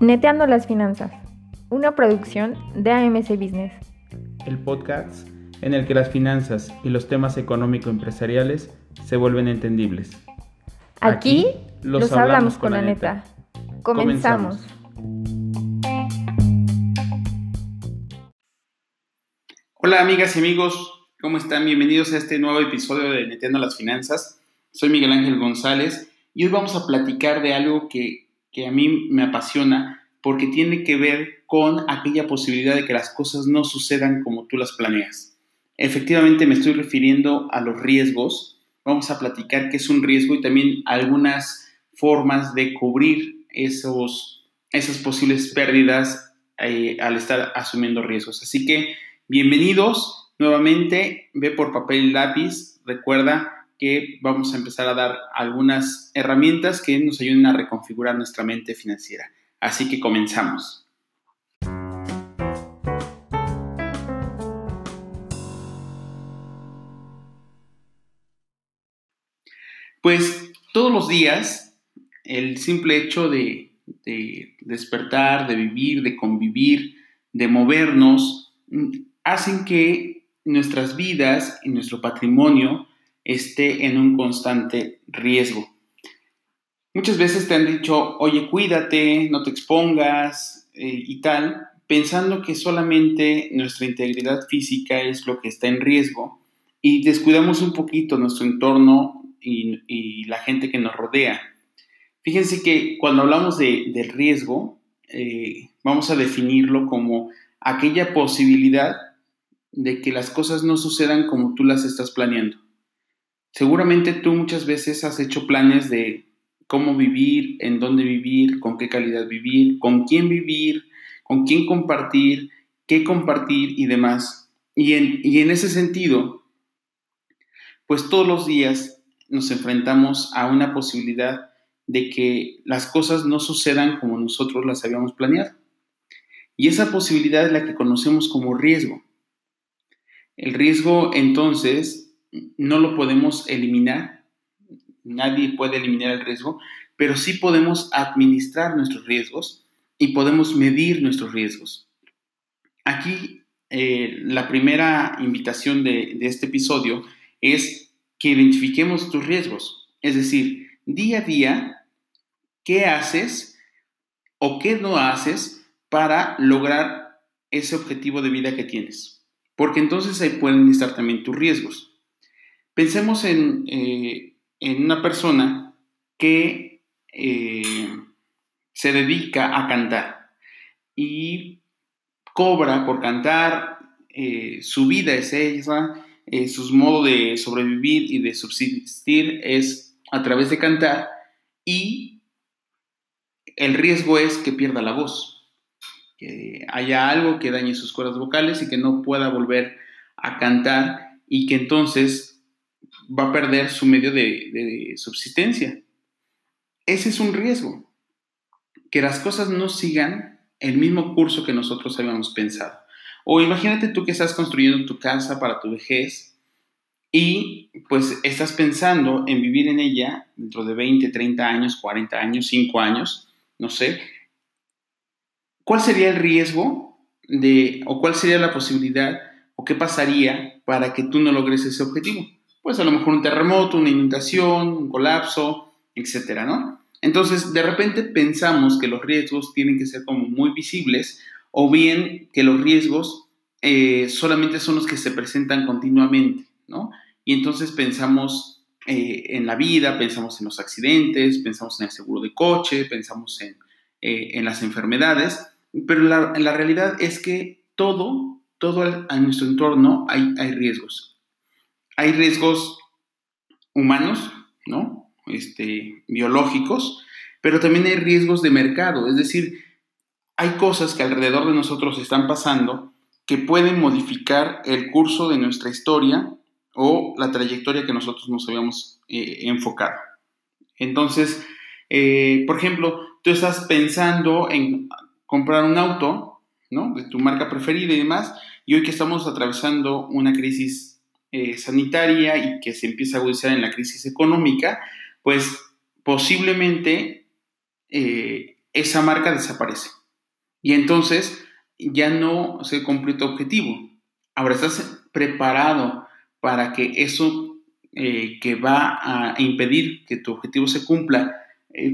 Neteando las finanzas, una producción de AMC Business. El podcast en el que las finanzas y los temas económico-empresariales se vuelven entendibles. Aquí, los, hablamos, con la neta. Comenzamos. Hola amigas y amigos, ¿cómo están? Bienvenidos a este nuevo episodio de Neteando las Finanzas. Soy Miguel Ángel González y hoy vamos a platicar de algo que que a mí me apasiona porque tiene que ver con aquella posibilidad de que las cosas no sucedan como tú las planeas. Efectivamente me estoy refiriendo a los riesgos. Vamos a platicar qué es un riesgo y también algunas formas de cubrir esos, esas posibles pérdidas eh, al estar asumiendo riesgos. Así que bienvenidos nuevamente. Ve por papel y lápiz. Recuerda que vamos a empezar a dar algunas herramientas que nos ayuden a reconfigurar nuestra mente financiera. Así que comenzamos. Pues todos los días el simple hecho de, despertar, de vivir, de convivir, de movernos, mm, hacen que nuestras vidas y nuestro patrimonio esté en un constante riesgo. Muchas veces te han dicho, oye, cuídate, no te expongas eh, y tal, pensando que solamente nuestra integridad física es lo que está en riesgo y descuidamos un poquito nuestro entorno y, la gente que nos rodea. Fíjense que cuando hablamos de, riesgo, eh, vamos a definirlo como aquella posibilidad de que las cosas no sucedan como tú las estás planeando. Seguramente tú muchas veces has hecho planes de cómo vivir, en dónde vivir, con qué calidad vivir, con quién vivir, con quién compartir, qué compartir y demás. Y en, y en ese sentido, pues todos los días nos enfrentamos a una posibilidad de que las cosas no sucedan como nosotros las habíamos planeado. Y esa posibilidad es la que conocemos como riesgo. El riesgo entonces no lo podemos eliminar, nadie puede eliminar el riesgo, pero sí podemos administrar nuestros riesgos y podemos medir nuestros riesgos. Aquí eh, la primera invitación de, de este episodio es que identifiquemos tus riesgos, es decir, día a día, ¿qué haces o qué no haces para lograr ese objetivo de vida que tienes? Porque entonces ahí pueden estar también tus riesgos. Pensemos eh, en, una persona que eh, se dedica a cantar y cobra por cantar, eh, su vida es esa, su modo de sobrevivir y de subsistir es a través de cantar y el riesgo es que pierda la voz, que haya algo que dañe sus cuerdas vocales y que no pueda volver a cantar y que entonces va a perder su medio de, subsistencia. Ese es un riesgo, que las cosas no sigan el mismo curso que nosotros habíamos pensado. O imagínate tú que estás construyendo tu casa para tu vejez y pues estás pensando en vivir en ella dentro de 20, 30 años, 40 años, 5 años, no sé. ¿Cuál sería el riesgo de, o cuál sería la posibilidad, o qué pasaría para que tú no logres ese objetivo? Pues a lo mejor un terremoto, una inundación, un colapso, etcétera, ¿no? Entonces, de repente pensamos que los riesgos tienen que ser como muy visibles o bien que los riesgos eh, solamente son los que se presentan continuamente, ¿no? Y entonces pensamos eh, en la vida, pensamos en los accidentes, pensamos en el seguro de coche, pensamos en, eh, en las enfermedades, pero la, la, realidad es que todo, todo a nuestro entorno hay, hay riesgos hay riesgos humanos, ¿no? Este, biológicos, pero también hay riesgos de mercado, es decir, hay cosas que alrededor de nosotros están pasando que pueden modificar el curso de nuestra historia o la trayectoria que nosotros nos habíamos eh, enfocado. Entonces, eh, por ejemplo, tú estás pensando en comprar un auto, ¿no? De tu marca preferida y demás, y hoy que estamos atravesando una crisis eh, sanitaria y que se empieza a agudizar en la crisis económica, pues posiblemente eh, esa marca desaparece. Y entonces ya no se cumple tu objetivo. Ahora estás preparado para que eso eh, que va a impedir que tu objetivo se cumpla,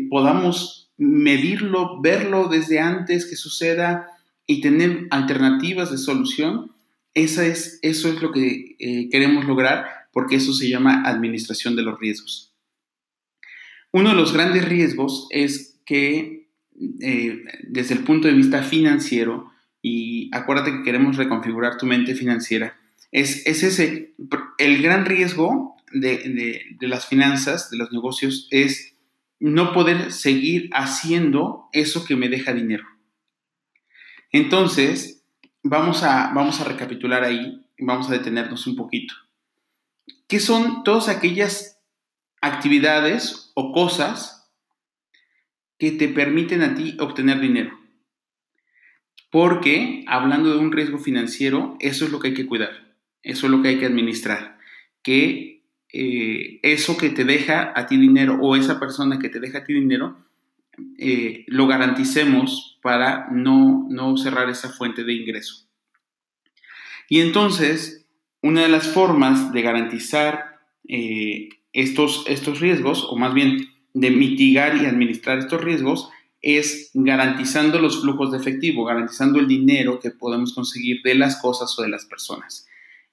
podamos medirlo, verlo desde antes que suceda y tener alternativas de solución. Esa es, eso es lo que eh, queremos lograr porque eso se llama administración de los riesgos. Uno de los grandes riesgos es que desde el punto de vista financiero, y acuérdate que queremos reconfigurar tu mente financiera, es, ese, el gran riesgo de, las finanzas, de los negocios, es no poder seguir haciendo eso que me deja dinero. Entonces, vamos a, vamos a recapitular ahí, vamos a detenernos un poquito. ¿Qué son todas aquellas actividades o cosas que te permiten a ti obtener dinero? Porque, hablando de un riesgo financiero, eso es lo que hay que cuidar. Eso es lo que hay que administrar. Que eh, eso que te deja a ti dinero o esa persona que te deja a ti dinero, eh, lo garanticemos para no, cerrar esa fuente de ingreso. Y entonces, una de las formas de garantizar eh, estos, estos riesgos, o más bien de mitigar y administrar estos riesgos, es garantizando los flujos de efectivo, garantizando el dinero que podemos conseguir de las cosas o de las personas.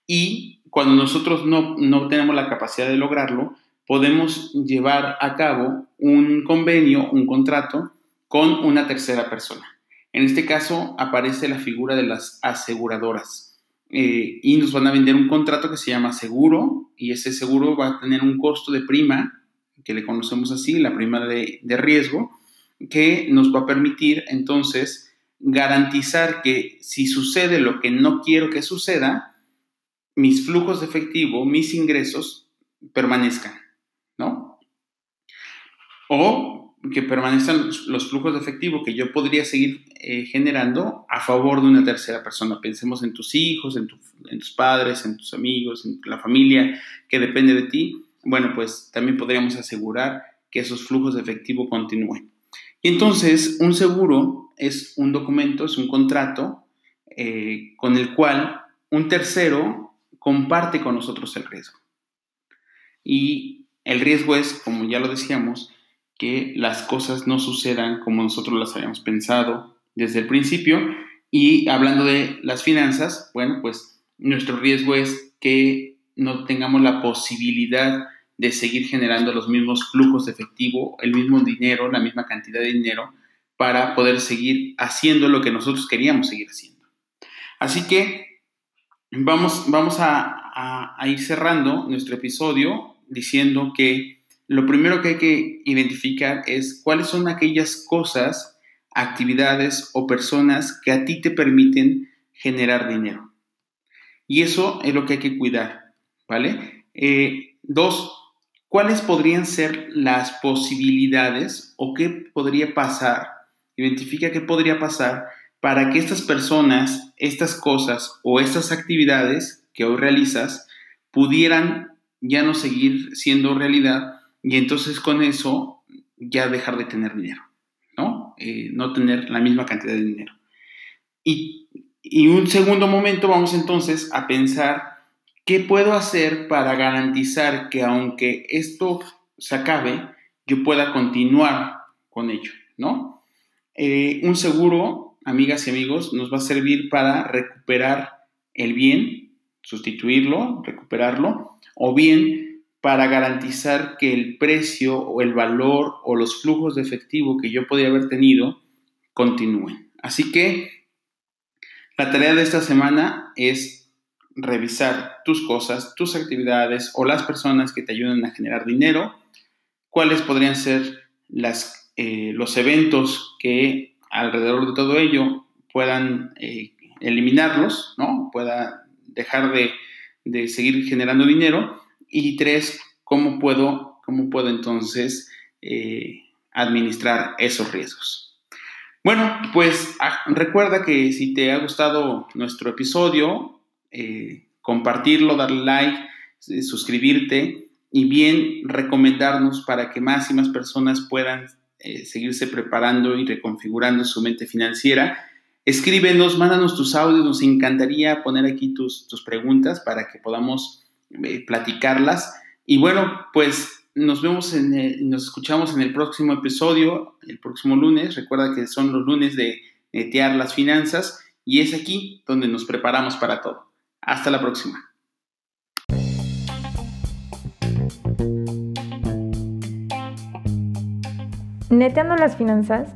Y cuando nosotros no, tenemos la capacidad de lograrlo, podemos llevar a cabo un convenio, un contrato con una tercera persona. En este caso aparece la figura de las aseguradoras eh, y nos van a vender un contrato que se llama seguro y ese seguro va a tener un costo de prima, que le conocemos así, la prima de, de riesgo, que nos va a permitir entonces garantizar que si sucede lo que no quiero que suceda, mis flujos de efectivo, mis ingresos permanezcan, ¿no? O que permanezcan los flujos de efectivo que yo podría seguir eh, generando a favor de una tercera persona. Pensemos en tus hijos, en, tus padres, en tus amigos, en la familia que depende de ti. Bueno, pues también podríamos asegurar que esos flujos de efectivo continúen. Y entonces, un seguro es un documento, es un contrato eh, con el cual un tercero comparte con nosotros el riesgo. Y el riesgo es, como ya lo decíamos, que las cosas no sucedan como nosotros las habíamos pensado desde el principio. Y hablando de las finanzas, bueno, pues nuestro riesgo es que no tengamos la posibilidad de seguir generando los mismos flujos de efectivo, el mismo dinero, la misma cantidad de dinero, para poder seguir haciendo lo que nosotros queríamos seguir haciendo. Así que vamos, vamos a, ir cerrando nuestro episodio diciendo que lo primero que hay que identificar es cuáles son aquellas cosas, actividades o personas que a ti te permiten generar dinero. Y eso es lo que hay que cuidar, ¿vale? Eh, dos, ¿cuáles podrían ser las posibilidades o qué podría pasar? Identifica qué podría pasar para que estas personas, estas cosas o estas actividades que hoy realizas pudieran ya no seguir siendo realidad y entonces con eso ya dejar de tener dinero, ¿no? Eh, no tener la misma cantidad de dinero. Y, un segundo momento vamos entonces a pensar qué puedo hacer para garantizar que aunque esto se acabe, yo pueda continuar con ello, ¿no? Eh, un seguro amigas y amigos, nos va a servir para recuperar el bien, sustituirlo, recuperarlo, o bien para garantizar que el precio o el valor o los flujos de efectivo que yo podía haber tenido continúen. Así que la tarea de esta semana es revisar tus cosas, tus actividades o las personas que te ayudan a generar dinero, cuáles podrían ser las, eh, los eventos que alrededor de todo ello puedan eh, eliminarlos, ¿no? Pueda dejar de, seguir generando dinero. Y tres, cómo puedo, cómo puedo entonces eh, administrar esos riesgos. Bueno, pues ah, recuerda que si te ha gustado nuestro episodio, eh, compartirlo, darle like, suscribirte y bien recomendarnos para que más y más personas puedan eh, seguirse preparando y reconfigurando su mente financiera. Escríbenos, mándanos tus audios, nos encantaría poner aquí tus, tus preguntas para que podamos eh, platicarlas. Y bueno, pues nos vemos, en nos escuchamos en el próximo episodio, el próximo lunes. Recuerda que son los lunes de netear las finanzas y es aquí donde nos preparamos para todo. Hasta la próxima. Neteando las finanzas